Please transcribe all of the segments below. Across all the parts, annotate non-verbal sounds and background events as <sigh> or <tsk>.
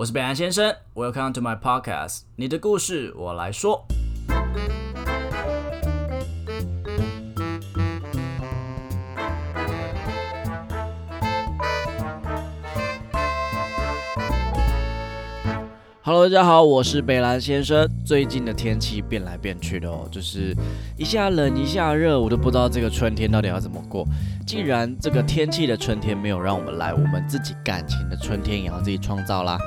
我是北岸先生，Welcome to my podcast，你的故事我来说。Hello，大家好，我是北兰先生。最近的天气变来变去的哦，就是一下冷一下热，我都不知道这个春天到底要怎么过。既然这个天气的春天没有让我们来，我们自己感情的春天也要自己创造啦。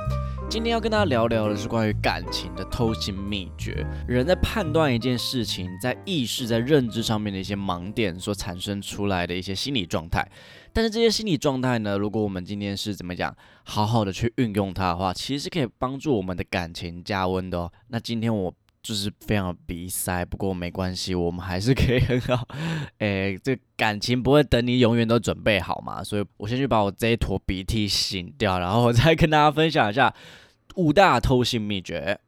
今天要跟大家聊聊的是关于感情的偷心秘诀。人在判断一件事情，在意识、在认知上面的一些盲点所产生出来的一些心理状态。但是这些心理状态呢，如果我们今天是怎么讲，好好的去运用它的话，其实可以帮助我们的感情加温的哦。那今天我就是非常鼻塞，不过没关系，我们还是可以很好。诶，这感情不会等你永远都准备好嘛，所以我先去把我这一坨鼻涕擤掉，然后我再跟大家分享一下五大偷心秘诀。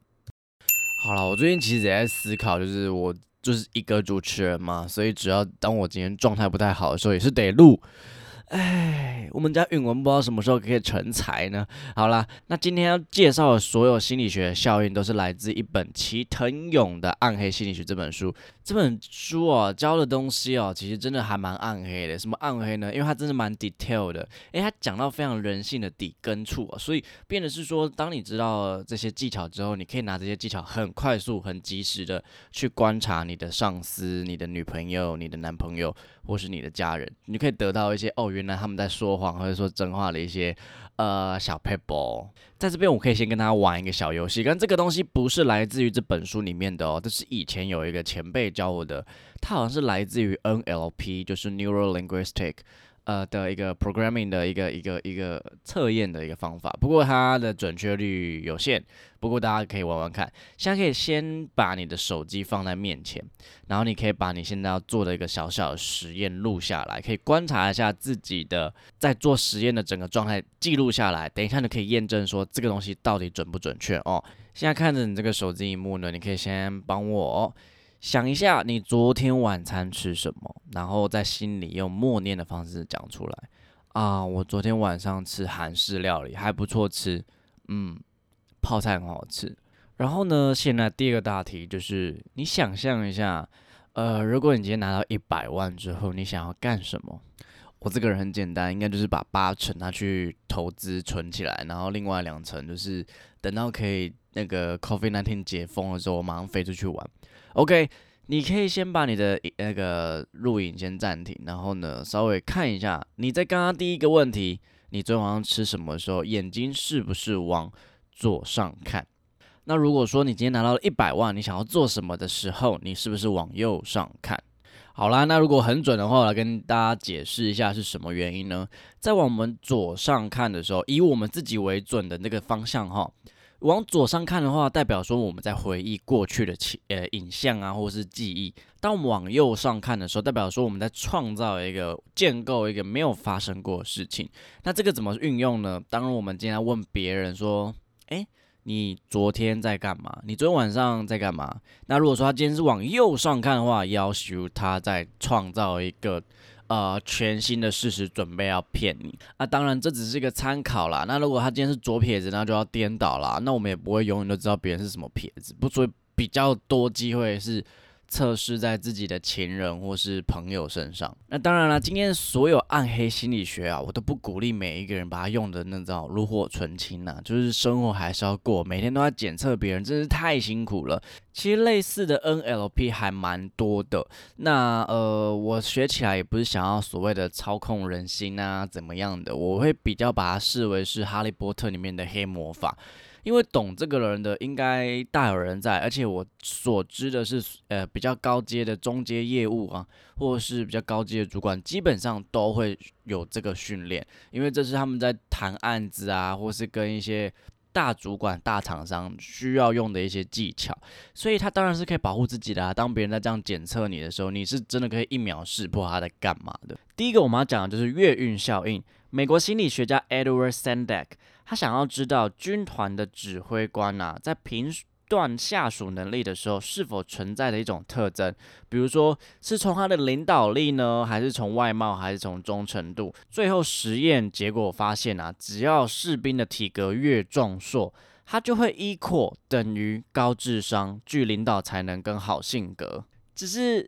好了，我最近其实也在思考，就是我就是一个主持人嘛，所以只要当我今天状态不太好的时候，也是得录。哎，我们家允文不知道什么时候可以成才呢？好啦，那今天要介绍的所有心理学效应，都是来自一本齐藤勇的《暗黑心理学》这本书。这本书哦，教的东西哦，其实真的还蛮暗黑的。什么暗黑呢？因为它真的蛮 detail 的，诶，它讲到非常人性的底根处啊，所以变的是说，当你知道这些技巧之后，你可以拿这些技巧很快速、很及时的去观察你的上司、你的女朋友、你的男朋友或是你的家人，你可以得到一些哦，原来他们在说谎或者说真话的一些。呃，小 paper，在这边我可以先跟大家玩一个小游戏，但这个东西不是来自于这本书里面的哦，这是以前有一个前辈教我的，它好像是来自于 NLP，就是 Neuro Linguistic。呃的一个 programming 的一个一个一个测验的一个方法，不过它的准确率有限。不过大家可以玩玩看，现在可以先把你的手机放在面前，然后你可以把你现在要做的一个小小的实验录下来，可以观察一下自己的在做实验的整个状态，记录下来。等一下你可以验证说这个东西到底准不准确哦。现在看着你这个手机荧幕呢，你可以先帮我。想一下，你昨天晚餐吃什么？然后在心里用默念的方式讲出来。啊，我昨天晚上吃韩式料理，还不错吃。嗯，泡菜很好吃。然后呢，现在第二个大题就是，你想象一下，呃，如果你今天拿到一百万之后，你想要干什么？我这个人很简单，应该就是把八成拿去投资存起来，然后另外两成就是等到可以那个 Coffee 那天解封了之后，我马上飞出去玩。OK，你可以先把你的那个录影先暂停，然后呢，稍微看一下你在刚刚第一个问题，你昨天晚上吃什么的时候，眼睛是不是往左上看？那如果说你今天拿到了一百万，你想要做什么的时候，你是不是往右上看？好啦，那如果很准的话，我来跟大家解释一下是什么原因呢？在往我们左上看的时候，以我们自己为准的那个方向哈。往左上看的话，代表说我们在回忆过去的情呃影像啊，或是记忆；当我们往右上看的时候，代表说我们在创造一个建构一个没有发生过的事情。那这个怎么运用呢？当然我们今天问别人说：“诶，你昨天在干嘛？你昨天晚上在干嘛？”那如果说他今天是往右上看的话，要求他在创造一个。呃，全新的事实准备要骗你啊！当然这只是一个参考啦。那如果他今天是左撇子，那就要颠倒啦。那我们也不会永远都知道别人是什么撇子，不，所以比较多机会是。测试在自己的情人或是朋友身上。那当然了，今天所有暗黑心理学啊，我都不鼓励每一个人把它用的那种炉火纯青呐。就是生活还是要过，每天都要检测别人，真是太辛苦了。其实类似的 NLP 还蛮多的。那呃，我学起来也不是想要所谓的操控人心啊怎么样的，我会比较把它视为是哈利波特里面的黑魔法。因为懂这个人的应该大有人在，而且我所知的是，呃，比较高阶的中阶业务啊，或是比较高阶的主管，基本上都会有这个训练，因为这是他们在谈案子啊，或是跟一些大主管、大厂商需要用的一些技巧，所以他当然是可以保护自己的啊。当别人在这样检测你的时候，你是真的可以一秒识破他在干嘛的。第一个我们要讲的就是月运效应，美国心理学家 Edward Sandek。他想要知道军团的指挥官呐，在评断下属能力的时候，是否存在的一种特征，比如说是从他的领导力呢，还是从外貌，还是从忠诚度？最后实验结果发现啊，只要士兵的体格越壮硕，他就会 equal 等于高智商、具领导才能跟好性格。只是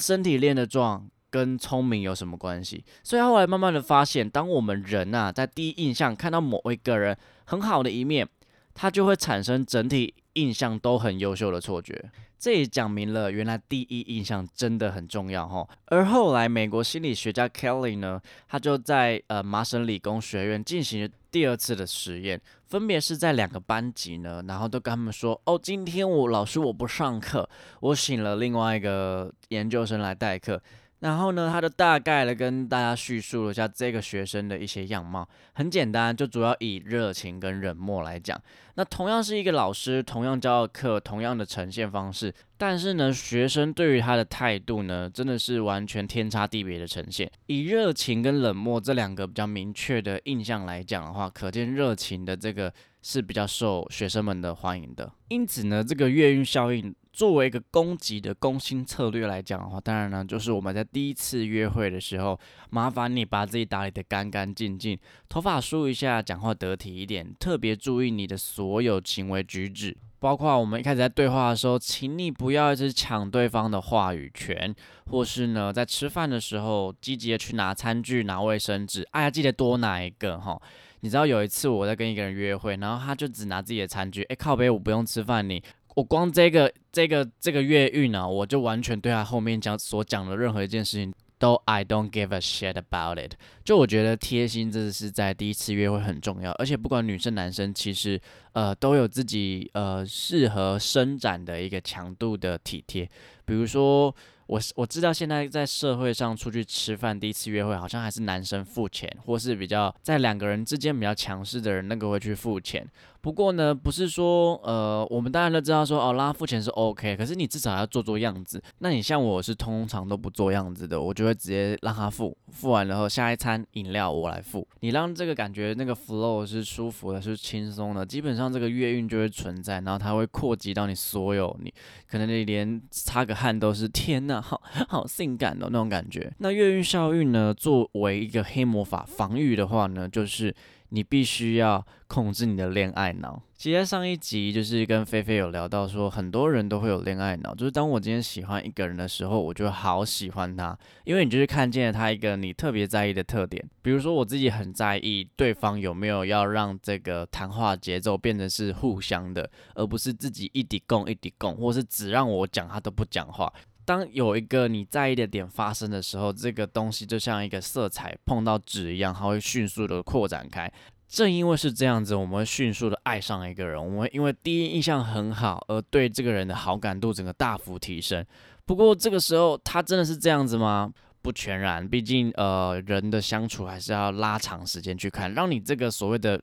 身体练得壮跟聪明有什么关系？所以后来慢慢的发现，当我们人啊在第一印象看到某一个人很好的一面，他就会产生整体。印象都很优秀的错觉，这也讲明了原来第一印象真的很重要哈。而后来美国心理学家 Kelly 呢，他就在呃麻省理工学院进行第二次的实验，分别是在两个班级呢，然后都跟他们说，哦，今天我老师我不上课，我请了另外一个研究生来代课。然后呢，他就大概的跟大家叙述了一下这个学生的一些样貌，很简单，就主要以热情跟冷漠来讲。那同样是一个老师，同样教的课，同样的呈现方式，但是呢，学生对于他的态度呢，真的是完全天差地别的呈现。以热情跟冷漠这两个比较明确的印象来讲的话，可见热情的这个是比较受学生们的欢迎的。因此呢，这个月晕效应。作为一个攻击的攻心策略来讲的话，当然呢，就是我们在第一次约会的时候，麻烦你把自己打理得干干净净，头发梳一下，讲话得体一点，特别注意你的所有行为举止，包括我们一开始在对话的时候，请你不要一直抢对方的话语权，或是呢，在吃饭的时候积极的去拿餐具、拿卫生纸，哎呀，记得多拿一个哈。你知道有一次我在跟一个人约会，然后他就只拿自己的餐具，哎，靠背，我不用吃饭你。我光这个这个这个月运呢，我就完全对他后面讲所讲的任何一件事情都 I don't give a shit about it。就我觉得贴心真的是在第一次约会很重要，而且不管女生男生，其实呃都有自己呃适合伸展的一个强度的体贴，比如说。我我知道现在在社会上出去吃饭，第一次约会好像还是男生付钱，或是比较在两个人之间比较强势的人，那个会去付钱。不过呢，不是说呃，我们当然都知道说哦，拉付钱是 OK，可是你至少要做做样子。那你像我是通常都不做样子的，我就会直接让他付，付完然后下一餐饮料我来付。你让这个感觉那个 flow 是舒服的，是轻松的，基本上这个月运就会存在，然后它会扩及到你所有，你可能你连擦个汗都是天呐。好好性感的那种感觉。那月运效运呢？作为一个黑魔法防御的话呢，就是你必须要控制你的恋爱脑。其实上一集就是跟菲菲有聊到说，很多人都会有恋爱脑，就是当我今天喜欢一个人的时候，我就好喜欢他，因为你就是看见了他一个你特别在意的特点。比如说我自己很在意对方有没有要让这个谈话节奏变成是互相的，而不是自己一滴供一滴供，或是只让我讲他都不讲话。当有一个你在意的点发生的时候，这个东西就像一个色彩碰到纸一样，它会迅速的扩展开。正因为是这样子，我们会迅速的爱上一个人。我们会因为第一印象很好，而对这个人的好感度整个大幅提升。不过这个时候，他真的是这样子吗？不全然，毕竟呃，人的相处还是要拉长时间去看，让你这个所谓的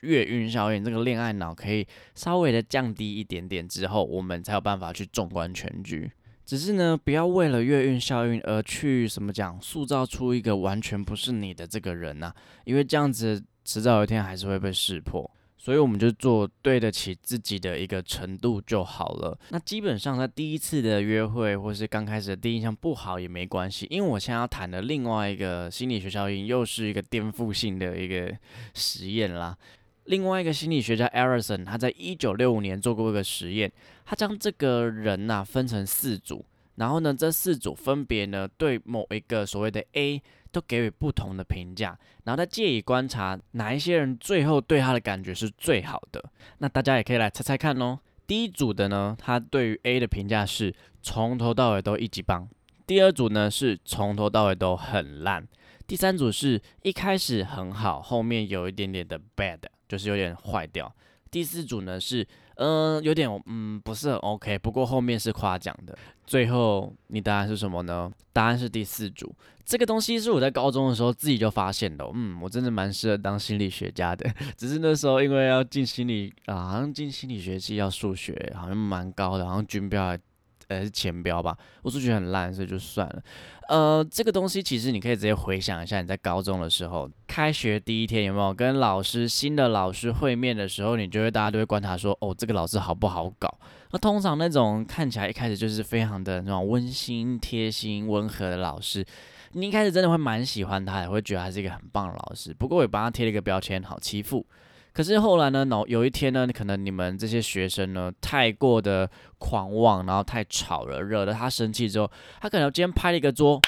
月晕效应，这个恋爱脑可以稍微的降低一点点之后，我们才有办法去纵观全局。只是呢，不要为了月运效应而去什么讲，塑造出一个完全不是你的这个人呐，因为这样子迟早有一天还是会被识破。所以我们就做对得起自己的一个程度就好了。那基本上在第一次的约会或是刚开始的第一印象不好也没关系，因为我现在要谈的另外一个心理学效应又是一个颠覆性的一个实验啦。另外一个心理学家 Erison，他在一九六五年做过一个实验，他将这个人呐分成四组，然后呢，这四组分别呢对某一个所谓的 A 都给予不同的评价，然后他借以观察哪一些人最后对他的感觉是最好的。那大家也可以来猜猜看哦。第一组的呢，他对于 A 的评价是从头到尾都一级棒；第二组呢是从头到尾都很烂；第三组是一开始很好，后面有一点点的 bad。就是有点坏掉。第四组呢是，嗯，有点，嗯，不是很 OK。不过后面是夸奖的。最后你答案是什么呢？答案是第四组。这个东西是我在高中的时候自己就发现的。嗯，我真的蛮适合当心理学家的。<laughs> 只是那时候因为要进心理啊，好像进心理学系要数学，好像蛮高的，好像军标呃是前标吧，我数学很烂，所以就算了。呃，这个东西其实你可以直接回想一下，你在高中的时候，开学第一天有没有跟老师新的老师会面的时候，你就会大家都会观察说，哦，这个老师好不好搞？那通常那种看起来一开始就是非常的那种温馨、贴心、温和的老师，你一开始真的会蛮喜欢他，也会觉得他是一个很棒的老师。不过我也帮他贴了一个标签，好欺负。可是后来呢，有有一天呢，可能你们这些学生呢太过的狂妄，然后太吵了，惹得他生气之后，他可能今天拍了一个桌，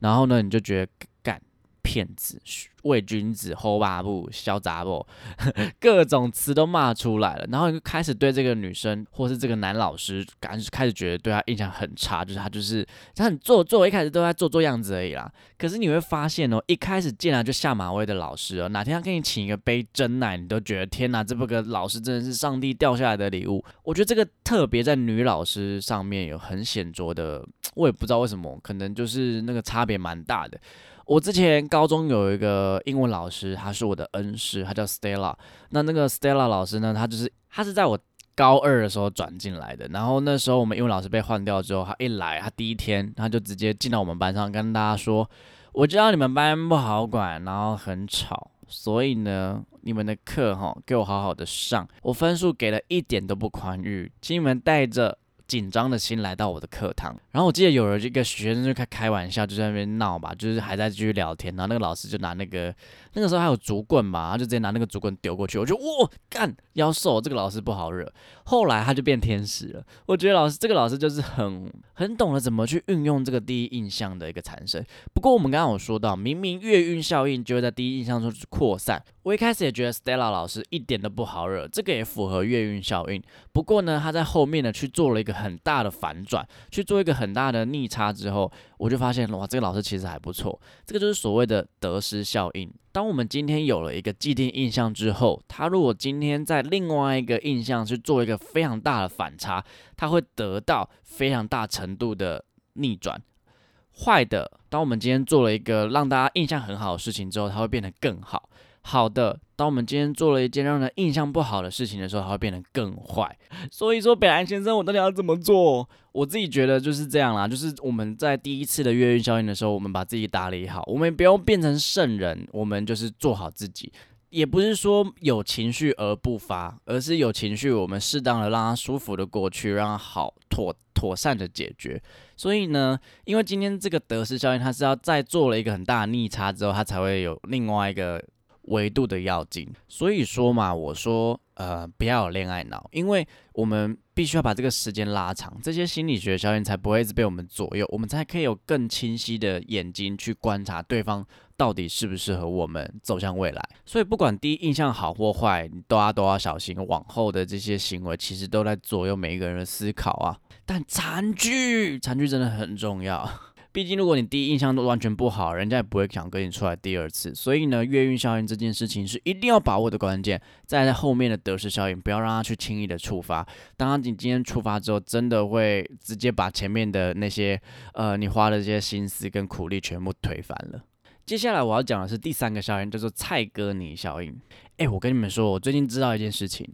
然后呢，你就觉得干骗子。伪君子、吼巴布、小杂不，<laughs> 各种词都骂出来了，然后就开始对这个女生或是这个男老师，感开始觉得对他印象很差，就是他就是他很做作，一开始都在做做样子而已啦。可是你会发现哦，一开始见来就下马威的老师哦，哪天他给你请一个杯真奶，你都觉得天哪，这不个老师真的是上帝掉下来的礼物。我觉得这个特别在女老师上面有很显著的，我也不知道为什么，可能就是那个差别蛮大的。我之前高中有一个英文老师，他是我的恩师，他叫 Stella。那那个 Stella 老师呢，他就是他是在我高二的时候转进来的。然后那时候我们英文老师被换掉之后，他一来，他第一天他就直接进到我们班上，跟大家说：“我知道你们班不好管，然后很吵，所以呢，你们的课哈，给我好好的上。我分数给了一点都不宽裕，请你们带着。”紧张的心来到我的课堂，然后我记得有了这个学生就开开玩笑，就在那边闹吧，就是还在继续聊天，然后那个老师就拿那个那个时候还有竹棍嘛，他就直接拿那个竹棍丢过去，我就哇干妖兽，这个老师不好惹。后来他就变天使了，我觉得老师这个老师就是很很懂得怎么去运用这个第一印象的一个产生。不过我们刚刚有说到，明明月晕效应就会在第一印象中扩散。我一开始也觉得 Stella 老师一点都不好惹，这个也符合月晕效应。不过呢，他在后面呢去做了一个很大的反转，去做一个很大的逆差之后，我就发现哇，这个老师其实还不错。这个就是所谓的得失效应。当我们今天有了一个既定印象之后，他如果今天在另外一个印象去做一个非常大的反差，他会得到非常大程度的逆转。坏的，当我们今天做了一个让大家印象很好的事情之后，它会变得更好。好的，当我们今天做了一件让人印象不好的事情的时候，它会变得更坏。<laughs> 所以说，北兰先生，我到底要怎么做？我自己觉得就是这样啦，就是我们在第一次的月运效应的时候，我们把自己打理好，我们不用变成圣人，我们就是做好自己。也不是说有情绪而不发，而是有情绪，我们适当的让它舒服的过去，让它好妥妥善的解决。所以呢，因为今天这个得失效应，它是要再做了一个很大的逆差之后，它才会有另外一个。维度的要紧，所以说嘛，我说，呃，不要有恋爱脑，因为我们必须要把这个时间拉长，这些心理学效应才不会一直被我们左右，我们才可以有更清晰的眼睛去观察对方到底适不适合我们走向未来。所以不管第一印象好或坏，你都要都要小心，往后的这些行为其实都在左右每一个人的思考啊。但残剧，残剧真的很重要。毕竟，如果你第一印象都完全不好，人家也不会想跟你出来第二次。所以呢，月运效应这件事情是一定要把握的关键。再在后面的得失效应，不要让它去轻易的触发。当你今天触发之后，真的会直接把前面的那些呃你花的这些心思跟苦力全部推翻了。接下来我要讲的是第三个效应，叫做蔡哥尼效应。哎，我跟你们说，我最近知道一件事情。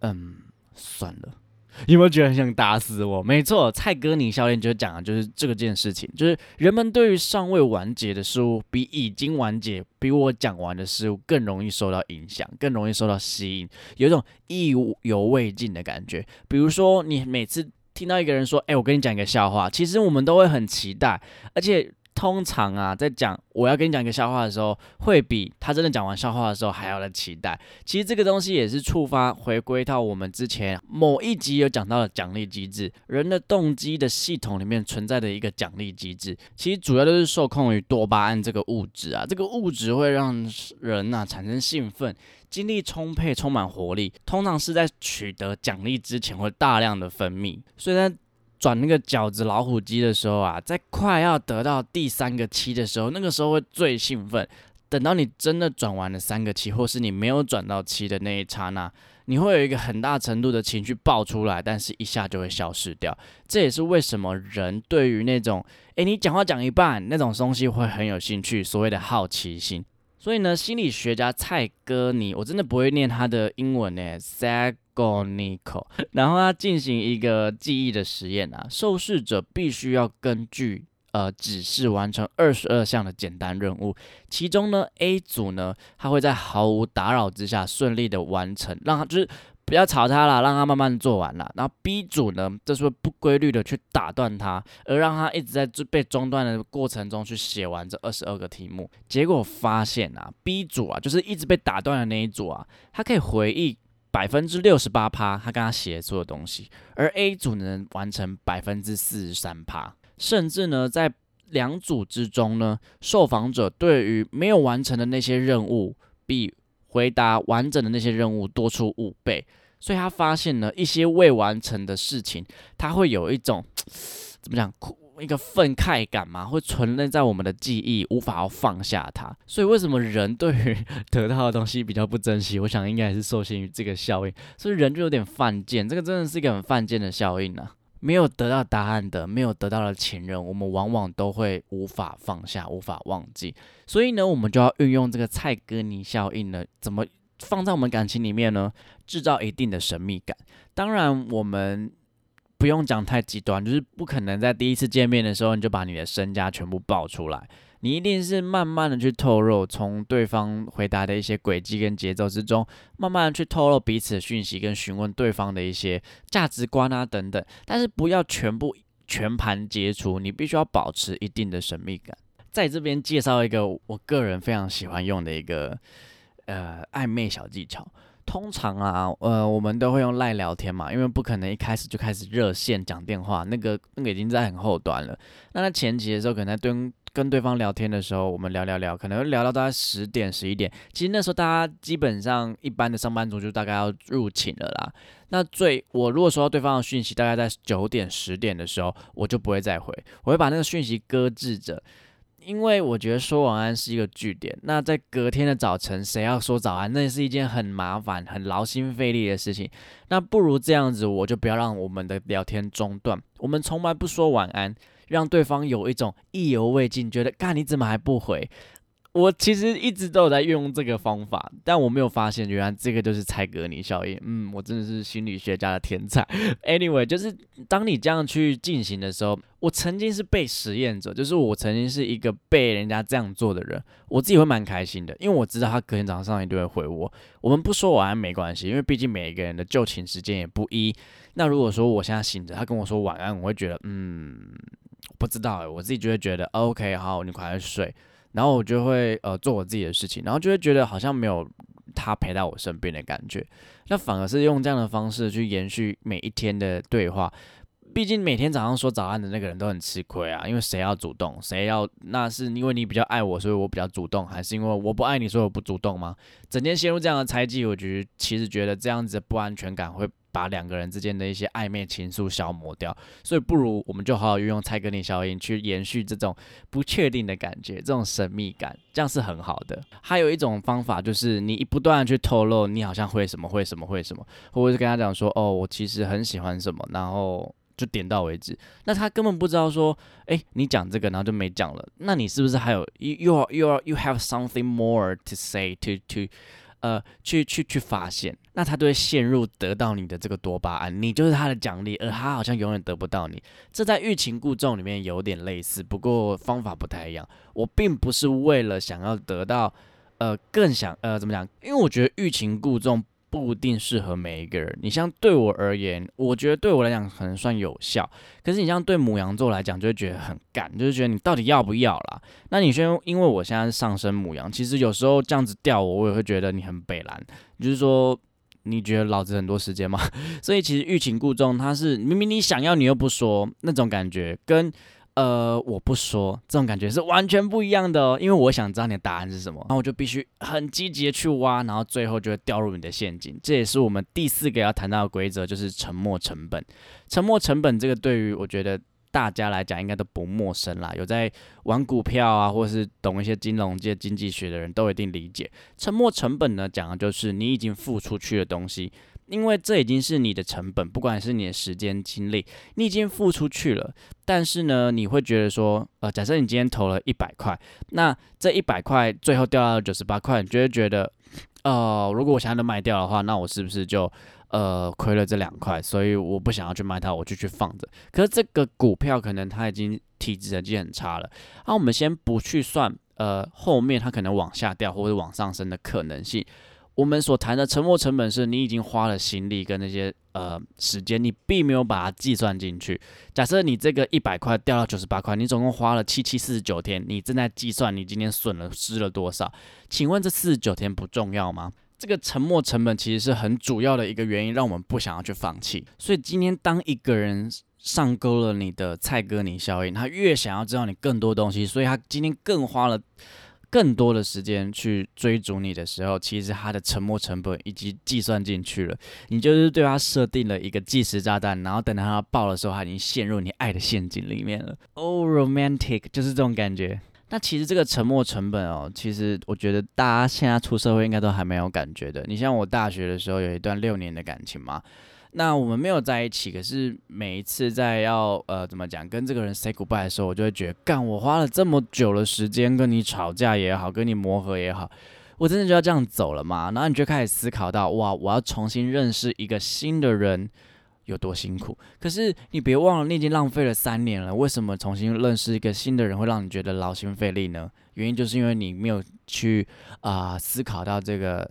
嗯，算了。有没有觉得很想打死我？没错，蔡哥你教练就讲的就是这个件事情，就是人们对于尚未完结的事物，比已经完结、比我讲完的事物更容易受到影响，更容易受到吸引，有一种意犹未尽的感觉。比如说，你每次听到一个人说：“哎，我跟你讲一个笑话”，其实我们都会很期待，而且。通常啊，在讲我要跟你讲一个笑话的时候，会比他真的讲完笑话的时候还要的期待。其实这个东西也是触发回归到我们之前某一集有讲到的奖励机制，人的动机的系统里面存在的一个奖励机制。其实主要都是受控于多巴胺这个物质啊，这个物质会让人呐产生兴奋、精力充沛、充满活力。通常是在取得奖励之前会大量的分泌，所以在。转那个饺子老虎机的时候啊，在快要得到第三个七的时候，那个时候会最兴奋。等到你真的转完了三个七，或是你没有转到七的那一刹那，你会有一个很大程度的情绪爆出来，但是一下就会消失掉。这也是为什么人对于那种，诶，你讲话讲一半那种东西会很有兴趣，所谓的好奇心。所以呢，心理学家蔡哥尼，我真的不会念他的英文呢 s a n i c o 然后他进行一个记忆的实验啊，受试者必须要根据呃指示完成二十二项的简单任务，其中呢 A 组呢，他会在毫无打扰之下顺利的完成，让他就是。不要吵他了，让他慢慢做完了。然后 B 组呢，这是不规律的去打断他，而让他一直在被中断的过程中去写完这二十二个题目。结果发现啊，B 组啊，就是一直被打断的那一组啊，他可以回忆百分之六十八趴他刚刚写作的东西，而 A 组能完成百分之四十三趴。甚至呢，在两组之中呢，受访者对于没有完成的那些任务，比回答完整的那些任务多出五倍。所以他发现呢，一些未完成的事情，他会有一种 <tsk> 怎么讲，一个愤慨感嘛，<laughs> 会存在在我们的记忆，无法要放下它。所以为什么人对于 <laughs> 得到的东西比较不珍惜？我想应该也是受限于这个效应。所以人就有点犯贱，这个真的是一个很犯贱的效应呢。没有得到答案的，没有得到的前任，我们往往都会无法放下，无法忘记。所以呢，我们就要运用这个蔡哥尼效应呢，怎么？放在我们感情里面呢，制造一定的神秘感。当然，我们不用讲太极端，就是不可能在第一次见面的时候你就把你的身家全部爆出来。你一定是慢慢的去透露，从对方回答的一些轨迹跟节奏之中，慢慢的去透露彼此的讯息，跟询问对方的一些价值观啊等等。但是不要全部全盘皆出，你必须要保持一定的神秘感。在这边介绍一个我个人非常喜欢用的一个。呃，暧昧小技巧，通常啊，呃，我们都会用赖聊天嘛，因为不可能一开始就开始热线讲电话，那个那个已经在很后端了。那在前期的时候，可能在跟跟对方聊天的时候，我们聊聊聊，可能聊到大概十点十一点。其实那时候大家基本上一般的上班族就大概要入寝了啦。那最我如果收到对方的讯息，大概在九点十点的时候，我就不会再回，我会把那个讯息搁置着。因为我觉得说晚安是一个据点，那在隔天的早晨，谁要说早安，那是一件很麻烦、很劳心费力的事情。那不如这样子，我就不要让我们的聊天中断，我们从来不说晚安，让对方有一种意犹未尽，觉得，干你怎么还不回？我其实一直都有在运用这个方法，但我没有发现，原来这个就是蔡格尼效应。嗯，我真的是心理学家的天才。Anyway，就是当你这样去进行的时候，我曾经是被实验者，就是我曾经是一个被人家这样做的人，我自己会蛮开心的，因为我知道他隔天早上一定会回我。我们不说晚安没关系，因为毕竟每一个人的就寝时间也不一。那如果说我现在醒着，他跟我说晚安，我会觉得，嗯，不知道诶，我自己就会觉得，OK，好，你快点睡。然后我就会呃做我自己的事情，然后就会觉得好像没有他陪在我身边的感觉，那反而是用这样的方式去延续每一天的对话。毕竟每天早上说早安的那个人都很吃亏啊，因为谁要主动，谁要那是因为你比较爱我，所以我比较主动，还是因为我不爱你，所以我不主动吗？整天陷入这样的猜忌，我觉得其实觉得这样子的不安全感会。把两个人之间的一些暧昧情愫消磨掉，所以不如我们就好好运用猜格尼效应去延续这种不确定的感觉，这种神秘感，这样是很好的。还有一种方法就是你不断的去透露你好像会什么会什么会什么，或者是跟他讲说哦，我其实很喜欢什么，然后就点到为止。那他根本不知道说，哎，你讲这个然后就没讲了，那你是不是还有 you you you you have something more to say to to 呃，去去去发现，那他就会陷入得到你的这个多巴胺，你就是他的奖励，而他好像永远得不到你。这在欲擒故纵里面有点类似，不过方法不太一样。我并不是为了想要得到，呃，更想呃怎么讲？因为我觉得欲擒故纵。不一定适合每一个人。你像对我而言，我觉得对我来讲可能算有效。可是你像对母羊座来讲，就会觉得很干，就是觉得你到底要不要啦？那你先，因为我现在是上升母羊，其实有时候这样子钓我，我也会觉得你很北蓝。就是说，你觉得老子很多时间吗？<laughs> 所以其实欲擒故纵，他是明明你想要，你又不说，那种感觉跟。呃，我不说，这种感觉是完全不一样的哦。因为我想知道你的答案是什么，然后我就必须很积极的去挖，然后最后就会掉入你的陷阱。这也是我们第四个要谈到的规则，就是沉没成本。沉没成本这个对于我觉得大家来讲应该都不陌生啦。有在玩股票啊，或是懂一些金融界经济学的人都一定理解。沉没成本呢，讲的就是你已经付出去的东西。因为这已经是你的成本，不管是你的时间精力，你已经付出去了。但是呢，你会觉得说，呃，假设你今天投了一百块，那这一百块最后掉到了九十八块，你就会觉得，呃，如果我现在都卖掉的话，那我是不是就呃亏了这两块？所以我不想要去卖它，我就去放着。可是这个股票可能它已经体质已经很差了。那我们先不去算，呃，后面它可能往下掉或者往上升的可能性。我们所谈的沉没成本是你已经花了心力跟那些呃时间，你并没有把它计算进去。假设你这个一百块掉到九十八块，你总共花了七七四十九天，你正在计算你今天损了失了多少？请问这四十九天不重要吗？这个沉没成本其实是很主要的一个原因，让我们不想要去放弃。所以今天当一个人上钩了你的蔡哥你效应，他越想要知道你更多东西，所以他今天更花了。更多的时间去追逐你的时候，其实他的沉没成本已经计算进去了。你就是对他设定了一个计时炸弹，然后等到他爆的时候，他已经陷入你爱的陷阱里面了。<laughs> Oh, romantic，就是这种感觉。那其实这个沉没成本哦，其实我觉得大家现在出社会应该都还没有感觉的。你像我大学的时候有一段六年的感情嘛。那我们没有在一起，可是每一次在要呃怎么讲跟这个人 say goodbye 的时候，我就会觉得，干我花了这么久的时间跟你吵架也好，跟你磨合也好，我真的就要这样走了吗？然后你就开始思考到，哇，我要重新认识一个新的人有多辛苦。可是你别忘了，你已经浪费了三年了，为什么重新认识一个新的人会让你觉得劳心费力呢？原因就是因为你没有去啊思考到这个。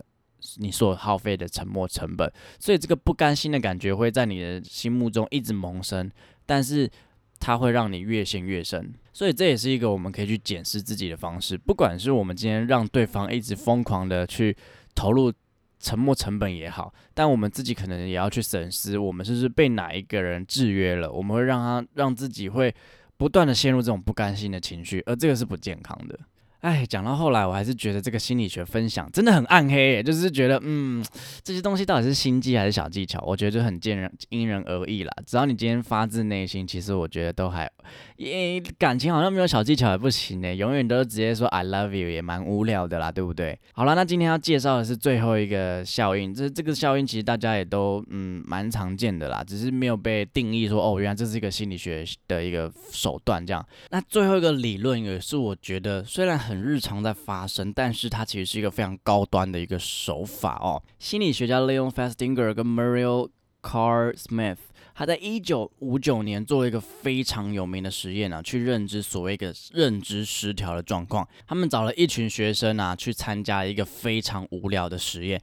你所耗费的沉没成本，所以这个不甘心的感觉会在你的心目中一直萌生，但是它会让你越陷越深。所以这也是一个我们可以去检视自己的方式。不管是我们今天让对方一直疯狂的去投入沉没成本也好，但我们自己可能也要去审视，我们是不是被哪一个人制约了？我们会让他让自己会不断的陷入这种不甘心的情绪，而这个是不健康的。哎，讲到后来，我还是觉得这个心理学分享真的很暗黑，就是觉得，嗯，这些东西到底是心机还是小技巧？我觉得就很见人因人而异啦。只要你今天发自内心，其实我觉得都还，因为感情好像没有小技巧也不行呢，永远都直接说 I love you 也蛮无聊的啦，对不对？好了，那今天要介绍的是最后一个效应，这这个效应其实大家也都嗯蛮常见的啦，只是没有被定义说哦，原来这是一个心理学的一个手段这样。那最后一个理论也是我觉得虽然很。日常在发生，但是它其实是一个非常高端的一个手法哦。心理学家 Leon Festinger 跟 Mario Carr Smith，他在一九五九年做了一个非常有名的实验啊，去认知所谓的认知失调的状况。他们找了一群学生啊，去参加一个非常无聊的实验。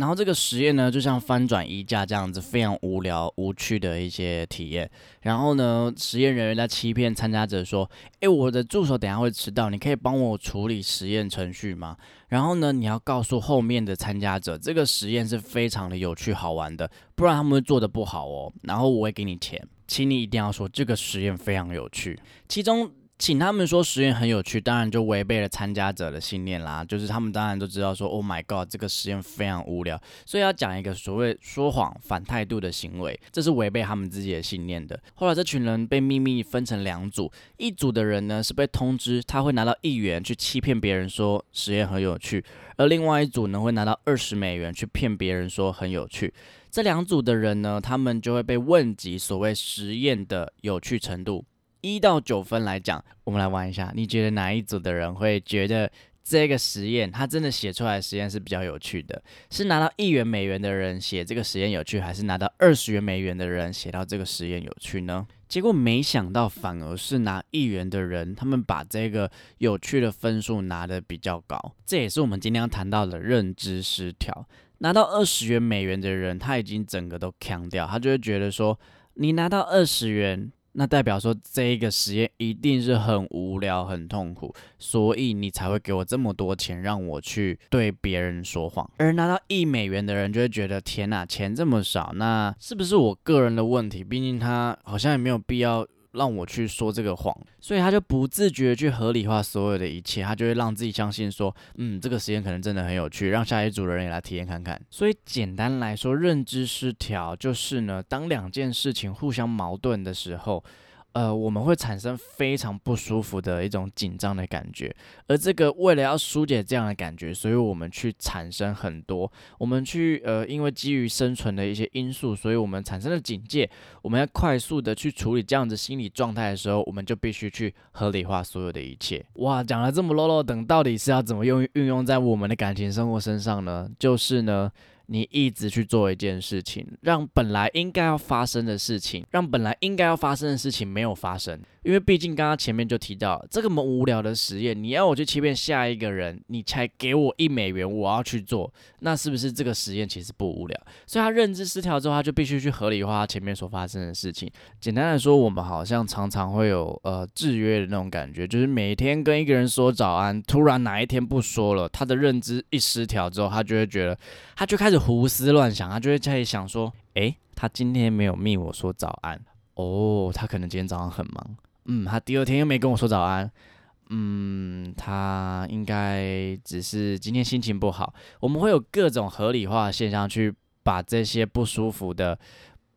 然后这个实验呢，就像翻转衣架这样子，非常无聊无趣的一些体验。然后呢，实验人员在欺骗参加者说：“诶，我的助手等下会迟到，你可以帮我处理实验程序吗？”然后呢，你要告诉后面的参加者，这个实验是非常的有趣好玩的，不然他们会做的不好哦。然后我会给你钱，请你一定要说这个实验非常有趣，其中。请他们说实验很有趣，当然就违背了参加者的信念啦。就是他们当然都知道说，Oh my god，这个实验非常无聊，所以要讲一个所谓说谎、反态度的行为，这是违背他们自己的信念的。后来这群人被秘密分成两组，一组的人呢是被通知他会拿到一元去欺骗别人说实验很有趣，而另外一组呢会拿到二十美元去骗别人说很有趣。这两组的人呢，他们就会被问及所谓实验的有趣程度。一到九分来讲，我们来玩一下。你觉得哪一组的人会觉得这个实验他真的写出来的实验是比较有趣的？是拿到一元美元的人写这个实验有趣，还是拿到二十元美元的人写到这个实验有趣呢？结果没想到反而是拿一元的人，他们把这个有趣的分数拿的比较高。这也是我们今天要谈到的认知失调。拿到二十元美元的人，他已经整个都强掉，他就会觉得说，你拿到二十元。那代表说这个实验一定是很无聊、很痛苦，所以你才会给我这么多钱让我去对别人说谎。而拿到一美元的人就会觉得天哪，钱这么少，那是不是我个人的问题？毕竟他好像也没有必要。让我去说这个谎，所以他就不自觉去合理化所有的一切，他就会让自己相信说，嗯，这个实验可能真的很有趣，让下一组的人也来体验看看。所以简单来说，认知失调就是呢，当两件事情互相矛盾的时候，呃，我们会产生非常不舒服的一种紧张的感觉，而这个为了要疏解这样的感觉，所以我们去产生很多，我们去呃，因为基于生存的一些因素，所以我们产生了警戒，我们要快速的去处理这样子心理状态的时候，我们就必须去合理化所有的一切。哇，讲了这么 low 等，到底是要怎么用运用在我们的感情生活身上呢？就是呢。你一直去做一件事情，让本来应该要发生的事情，让本来应该要发生的事情没有发生。因为毕竟刚刚前面就提到这个么无聊的实验，你要我去欺骗下一个人，你才给我一美元，我要去做，那是不是这个实验其实不无聊？所以他认知失调之后，他就必须去合理化前面所发生的事情。简单来说，我们好像常常会有呃制约的那种感觉，就是每天跟一个人说早安，突然哪一天不说了，他的认知一失调之后，他就会觉得，他就开始胡思乱想，他就会在想说，诶，他今天没有密我说早安，哦，他可能今天早上很忙。嗯，他第二天又没跟我说早安。嗯，他应该只是今天心情不好。我们会有各种合理化的现象去把这些不舒服的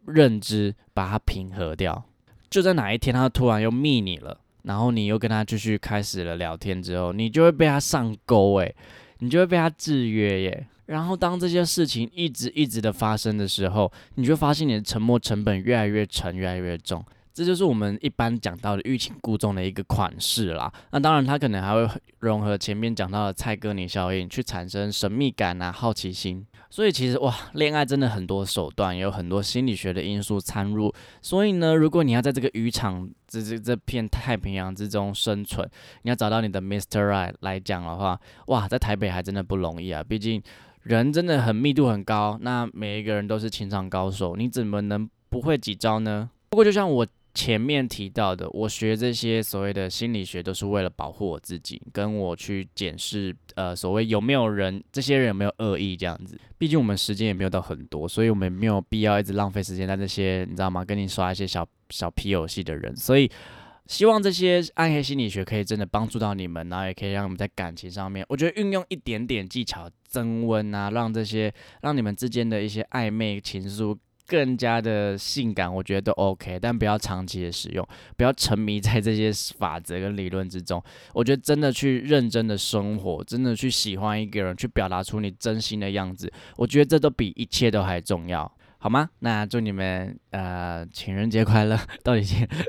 认知把它平和掉。就在哪一天他突然又密你了，然后你又跟他继续开始了聊天之后，你就会被他上钩诶，你就会被他制约耶。然后当这些事情一直一直的发生的时候，你就发现你的沉默成本越来越沉，越来越重。这就是我们一般讲到的欲擒故纵的一个款式啦。那当然，它可能还会融合前面讲到的蔡哥尼效应，去产生神秘感啊、好奇心。所以其实哇，恋爱真的很多手段，有很多心理学的因素参入。所以呢，如果你要在这个渔场这这这片太平洋之中生存，你要找到你的 Mister Right 来讲的话，哇，在台北还真的不容易啊。毕竟人真的很密度很高，那每一个人都是情场高手，你怎么能不会几招呢？不过就像我。前面提到的，我学这些所谓的心理学，都是为了保护我自己，跟我去检视，呃，所谓有没有人，这些人有没有恶意这样子。毕竟我们时间也没有到很多，所以我们没有必要一直浪费时间在这些，你知道吗？跟你刷一些小小皮游戏的人。所以希望这些暗黑心理学可以真的帮助到你们，然后也可以让我们在感情上面，我觉得运用一点点技巧增温啊，让这些让你们之间的一些暧昧情愫。更加的性感，我觉得都 OK，但不要长期的使用，不要沉迷在这些法则跟理论之中。我觉得真的去认真的生活，真的去喜欢一个人，去表达出你真心的样子，我觉得这都比一切都还重要，好吗？那祝你们呃情人节快乐！<laughs> 到底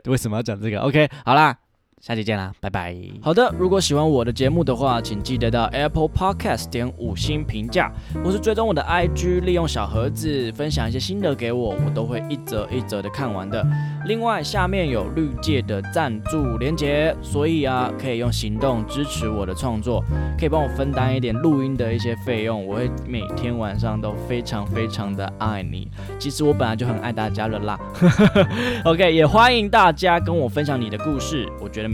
为什么要讲这个？OK，好啦。下期见啦，拜拜。好的，如果喜欢我的节目的话，请记得到 Apple Podcast 点五星评价，或是追踪我的 IG，利用小盒子分享一些心得给我，我都会一则一则的看完的。另外，下面有绿界的赞助连结，所以啊，可以用行动支持我的创作，可以帮我分担一点录音的一些费用。我会每天晚上都非常非常的爱你。其实我本来就很爱大家了啦。<laughs> OK，也欢迎大家跟我分享你的故事，我觉得。